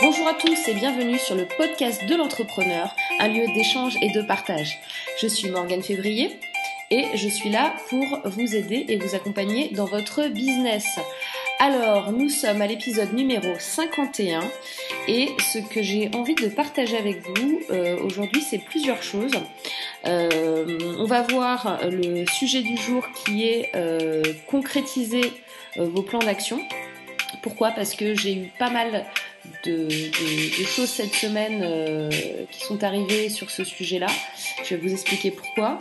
Bonjour à tous et bienvenue sur le podcast de l'entrepreneur, un lieu d'échange et de partage. Je suis Morgane Février et je suis là pour vous aider et vous accompagner dans votre business. Alors, nous sommes à l'épisode numéro 51 et ce que j'ai envie de partager avec vous euh, aujourd'hui, c'est plusieurs choses. Euh, on va voir le sujet du jour qui est euh, concrétiser vos plans d'action. Pourquoi? Parce que j'ai eu pas mal de, choses cette semaine euh, qui sont arrivées sur ce sujet-là. Je vais vous expliquer pourquoi.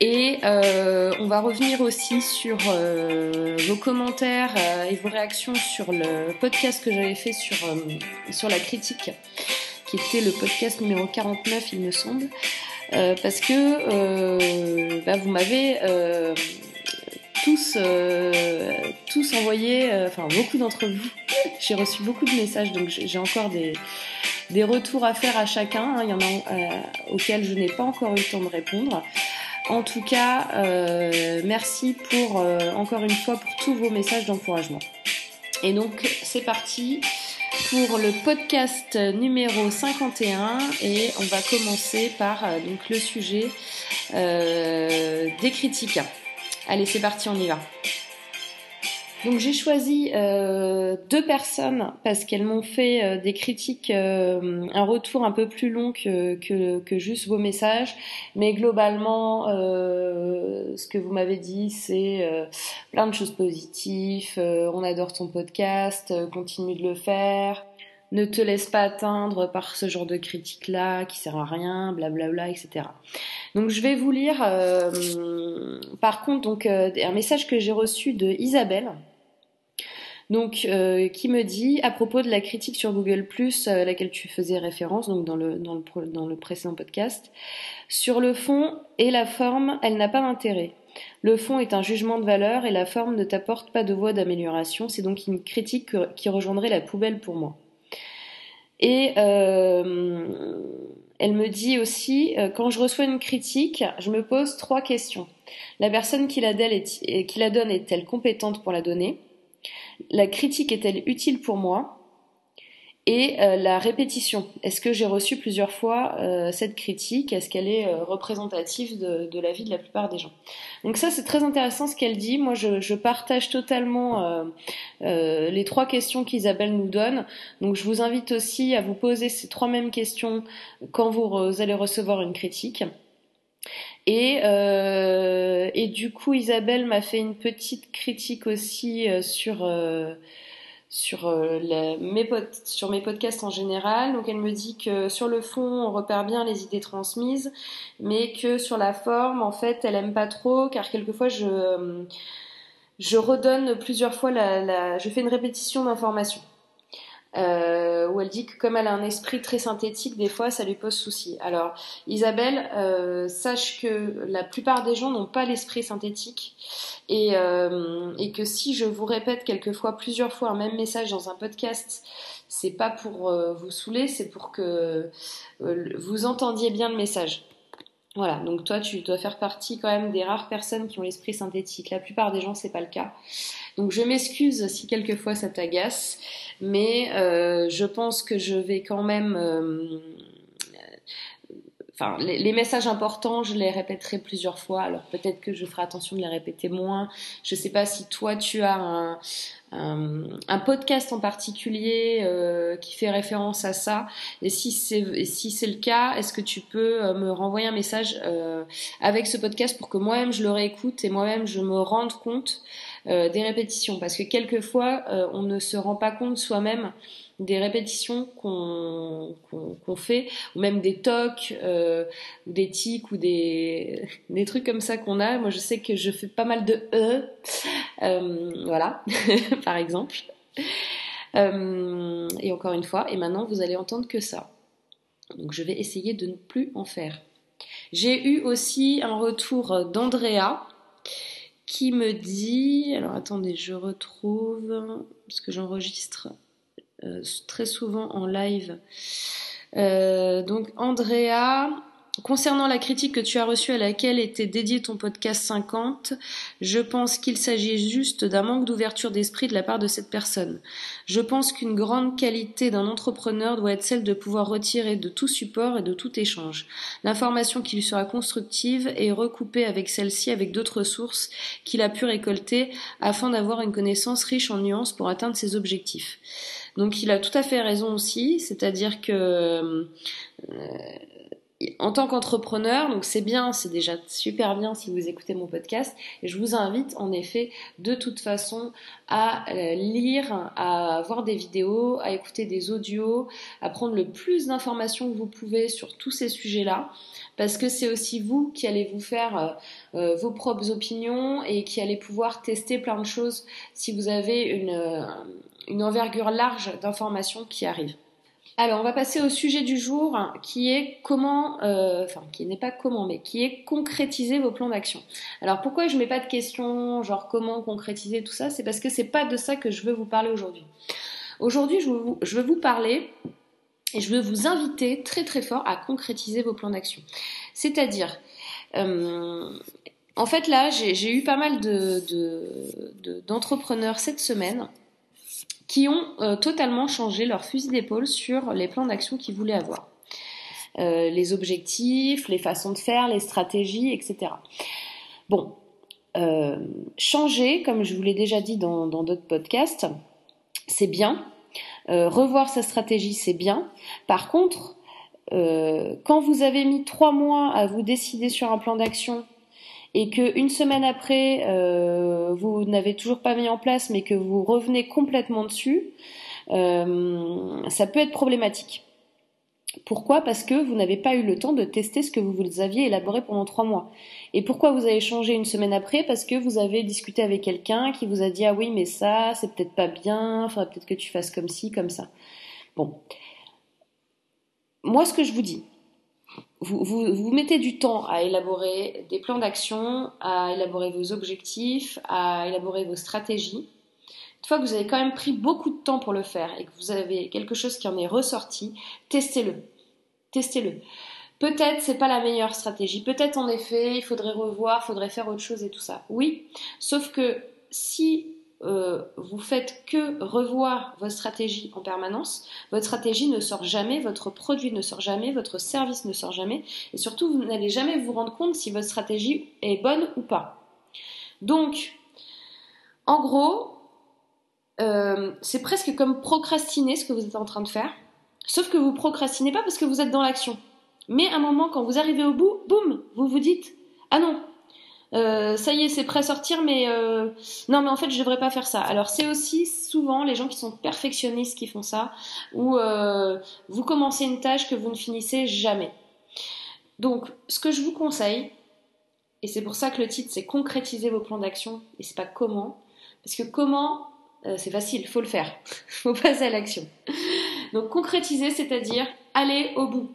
Et euh, on va revenir aussi sur euh, vos commentaires et vos réactions sur le podcast que j'avais fait sur, sur la critique, qui était le podcast numéro 49, il me semble. parce que bah, vous m'avez tous, tous envoyé, enfin beaucoup d'entre vous, j'ai reçu beaucoup de messages, donc j'ai encore des, des retours à faire à chacun. Hein. Il y en a euh, auxquels je n'ai pas encore eu le temps de répondre. En tout cas, merci pour encore une fois pour tous vos messages d'encouragement. Et donc c'est parti pour le podcast numéro 51 et on va commencer par donc le sujet des critiques. Allez, c'est parti, on y va. Donc j'ai choisi euh, deux personnes parce qu'elles m'ont fait euh, des critiques, euh, un retour un peu plus long que, que, juste vos messages, mais globalement, ce que vous m'avez dit, c'est plein de choses positives. on adore ton podcast, continue de le faire ne te laisse pas atteindre par ce genre de critique-là qui sert à rien, blablabla, etc. Donc je vais vous lire, euh, par contre, donc euh, un message que j'ai reçu de Isabelle. Donc, euh, qui me dit à propos de la critique sur Google à laquelle tu faisais référence, donc dans le, dans le, dans le précédent podcast, sur le fond et la forme, elle n'a pas d'intérêt. Le fond est un jugement de valeur et la forme ne t'apporte pas de voie d'amélioration. C'est donc une critique qui rejoindrait la poubelle pour moi. Et euh, elle me dit aussi, euh, quand je reçois une critique, je me pose trois questions. La personne qui la donne est-elle compétente pour la donner? La critique est-elle utile pour moi? Et euh, la répétition. Est-ce que j'ai reçu plusieurs fois euh, cette critique? Est-ce qu'elle est, euh, représentative de, la vie de la plupart des gens? Donc ça, c'est très intéressant ce qu'elle dit. Moi, je, partage totalement les trois questions qu'Isabelle nous donne. Donc je vous invite aussi à vous poser ces trois mêmes questions quand vous, allez recevoir une critique. Et, et du coup, Isabelle m'a fait une petite critique aussi sur sur, euh, mes sur mes podcasts en général. Donc elle me dit que sur le fond, on repère bien les idées transmises, mais que sur la forme, en fait, elle aime pas trop, car quelquefois je, euh, je redonne plusieurs fois la, la je fais une répétition d'informations euh, où elle dit que comme elle a un esprit très synthétique, des fois ça lui pose souci. Alors Isabelle, euh, sache que la plupart des gens n'ont pas l'esprit synthétique et, euh, et, que si je vous répète quelquefois plusieurs fois un même message dans un podcast, c'est pas pour euh, vous saouler, c'est pour que vous entendiez bien le message. Voilà, donc toi tu dois faire partie quand même des rares personnes qui ont l'esprit synthétique. La plupart des gens c'est pas le cas. Donc je m'excuse si quelquefois ça t'agace, mais euh, je pense que je vais quand même... Euh, enfin, les, messages importants, je les répéterai plusieurs fois. Alors peut-être que je ferai attention de les répéter moins. Je ne sais pas si toi tu as un, un, podcast en particulier euh, qui fait référence à ça. Et si c'est si c'est le cas, est-ce que tu peux me renvoyer un message avec ce podcast pour que moi-même je le réécoute et moi-même je me rende compte euh, des répétitions, parce que quelquefois, euh, on ne se rend pas compte soi-même des répétitions qu'on fait, ou même des tocs, euh, ou des tics, ou des, des trucs comme ça qu'on a. Moi, je sais que je fais pas mal de E, voilà, par exemple. et encore une fois, et maintenant, vous allez entendre que ça. Donc, je vais essayer de ne plus en faire. J'ai eu aussi un retour d'Andrea qui me dit, alors attendez, je retrouve, parce que j'enregistre euh, très souvent en live. Euh, donc Andrea Concernant la critique que tu as reçue à laquelle était dédié ton podcast 50, je pense qu'il s'agit juste d'un manque d'ouverture d'esprit de la part de cette personne. Je pense qu'une grande qualité d'un entrepreneur doit être celle de pouvoir retirer de tout support et de tout échange. L'information qui lui sera constructive est recoupée avec celle-ci avec d'autres sources qu'il a pu récolter afin d'avoir une connaissance riche en nuances pour atteindre ses objectifs. Donc il a tout à fait raison aussi, c'est-à-dire que euh, en tant qu'entrepreneur, donc c'est bien, c'est déjà super bien si vous écoutez mon podcast, et je vous invite en effet de toute façon à euh, lire, à voir des vidéos, à écouter des audios, à prendre le plus d'informations que vous pouvez sur tous ces sujets-là, parce que c'est aussi vous qui allez vous faire euh, euh, vos propres opinions et qui allez pouvoir tester plein de choses si vous avez une, une envergure large d'informations qui arrivent. Alors, on va passer au sujet du jour, qui est comment, euh, enfin, qui n'est pas comment, mais qui est concrétiser vos plans d'action. Alors, pourquoi je mets pas de questions, genre comment concrétiser tout ça C'est parce que c'est pas de ça que je veux vous parler aujourd'hui. Aujourd'hui, je, veux vous parler et je veux vous inviter très très fort à concrétiser vos plans d'action. C'est-à-dire, euh, en fait là, j'ai eu pas mal d'entrepreneurs de, cette semaine qui ont euh, totalement changé leur fusil d'épaule sur les plans d'action qu'ils voulaient avoir. Euh, les objectifs, les façons de faire, les stratégies, etc. Bon, euh, changer, comme je vous l'ai déjà dit dans d'autres podcasts, c'est bien. revoir sa stratégie, c'est bien. Par contre, quand vous avez mis trois mois à vous décider sur un plan d'action et que une semaine après euh, vous n'avez toujours pas mis en place mais que vous revenez complètement dessus, euh, ça peut être problématique. Pourquoi? Parce que vous n'avez pas eu le temps de tester ce que vous aviez élaboré pendant trois mois. Et pourquoi vous avez changé une semaine après? Parce que vous avez discuté avec quelqu'un qui vous a dit ah oui mais ça c'est peut-être pas bien, faudrait peut-être que tu fasses comme ci comme ça. Bon, moi ce que je vous dis, vous, mettez du temps à élaborer des plans d'action, à élaborer vos objectifs, à élaborer vos stratégies. Une fois que vous avez quand même pris beaucoup de temps pour le faire et que vous avez quelque chose qui en est ressorti, testez-le. Testez-le. Peut-être c'est pas la meilleure stratégie. Peut-être en effet, il faudrait revoir, il faudrait faire autre chose et tout ça. Oui, sauf que si euh, vous faites que revoir votre stratégie en permanence, votre stratégie ne sort jamais, votre produit ne sort jamais, votre service ne sort jamais, et surtout vous n'allez jamais vous rendre compte si votre stratégie est bonne ou pas. Donc, en gros, euh, c'est presque comme procrastiner ce que vous êtes en train de faire, sauf que vous procrastinez pas parce que vous êtes dans l'action. Mais à un moment, quand vous arrivez au bout, boum, vous vous dites, ah non, euh, ça y est, c'est prêt à sortir, mais euh, non, mais en fait, je devrais pas faire ça. Alors, c'est aussi souvent les gens qui sont perfectionnistes qui font ça, ou euh, vous commencez une tâche que vous ne finissez jamais. Donc, ce que je vous conseille, et c'est pour ça que le titre c'est concrétiser vos plans d'action, et c'est pas comment, parce que comment, c'est facile, faut le faire, faut passer à l'action. Donc, concrétiser, c'est-à-dire aller au bout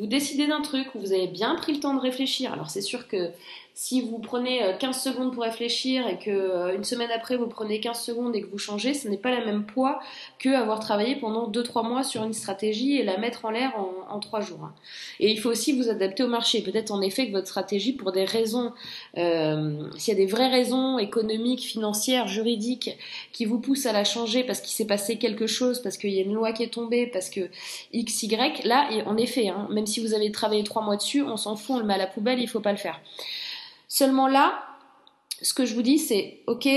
vous décidez d'un truc où vous avez bien pris le temps de réfléchir. Alors c'est sûr que si vous prenez 15 euh, secondes pour réfléchir et que euh, une semaine après vous prenez 15 secondes et que vous changez, ce n'est pas la même poids que avoir travaillé pendant 2-3 mois sur une stratégie et la mettre en l'air en, en 3 jours. Hein. Et il faut aussi vous adapter au marché. Peut-être en effet que votre stratégie, pour des raisons, euh, s'il y a des vraies raisons économiques, financières, juridiques qui vous poussent à la changer parce qu'il s'est passé quelque chose, parce qu'il y a une loi qui est tombée, parce que X, Y, là, en effet, hein, même si vous avez travaillé 3 mois dessus, on s'en fout, on le met à la poubelle, il faut pas le faire. Seulement là, ce que je vous dis, c'est ok,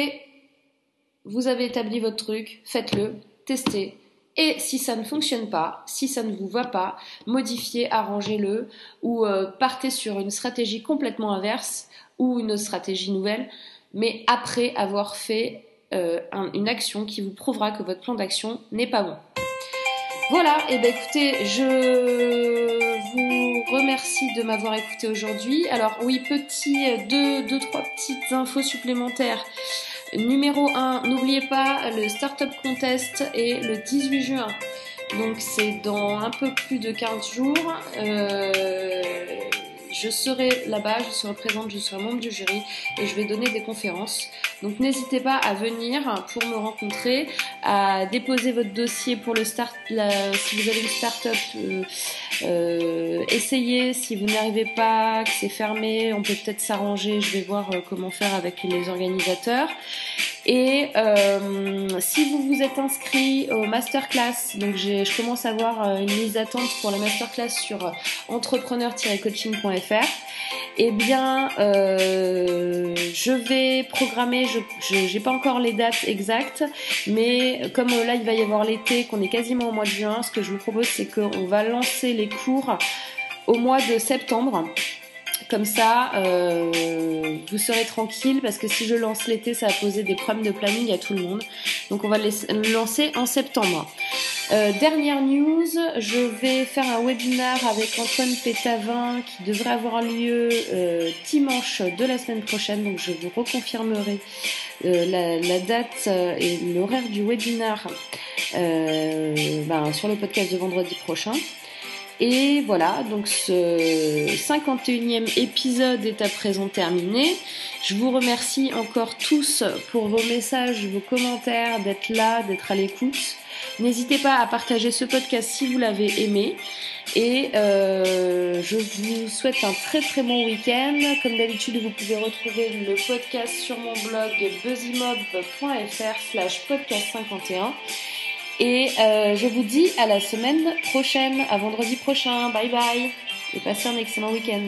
vous avez établi votre truc, faites-le, testez. Et si ça ne fonctionne pas, si ça ne vous va pas, modifiez, arrangez-le ou euh, partez sur une stratégie complètement inverse ou une stratégie nouvelle, mais après avoir fait euh, une action qui vous prouvera que votre plan d'action n'est pas bon. Voilà, et eh ben écoutez, je vous remercie de m'avoir écouté aujourd'hui. Alors oui, petit euh, deux, deux, trois petites infos supplémentaires. Numéro 1, n'oubliez pas, le Startup Contest est le 18 juin. Donc c'est dans un peu plus de 15 jours. Euh, je serai là-bas, je serai présente, je serai membre du jury et je vais donner des conférences. Donc n'hésitez pas à venir pour me rencontrer, à déposer votre dossier pour le start, si vous avez une start-up, euh, euh, essayez, si vous n'arrivez pas, que c'est fermé, on peut peut-être s'arranger, je vais voir euh, comment faire avec les organisateurs. Et si vous vous êtes inscrit au masterclass, donc je commence à avoir une liste d'attente pour la masterclass sur euh, entrepreneur-coaching.fr, eh bien, euh, je vais programmer, je n'ai pas encore les dates exactes, mais comme là il va y avoir l'été, qu'on est quasiment au mois de juin, ce que je vous propose c'est qu'on va lancer les cours au mois de septembre. Comme ça, euh, vous serez tranquille parce que si je lance l'été, ça va poser des problèmes de planning à tout le monde. Donc on va le lancer en septembre. Euh, dernière news, je vais faire un webinar avec Antoine Pétavin qui devrait avoir lieu euh, dimanche de la semaine prochaine. Donc je vous reconfirmerai la, date et l'horaire du webinar ben, sur le podcast de vendredi prochain. Et voilà, donc ce 51e épisode est à présent terminé. Je vous remercie encore tous pour vos messages, vos commentaires, d'être là, d'être à l'écoute. N'hésitez pas à partager ce podcast si vous l'avez aimé. Et euh, je vous souhaite un très très bon week-end. Comme d'habitude, vous pouvez retrouver le podcast sur mon blog buzzymob.fr slash podcast 51. Et euh, je vous dis à la semaine prochaine, à vendredi prochain. Bye bye. Et passez un excellent week-end.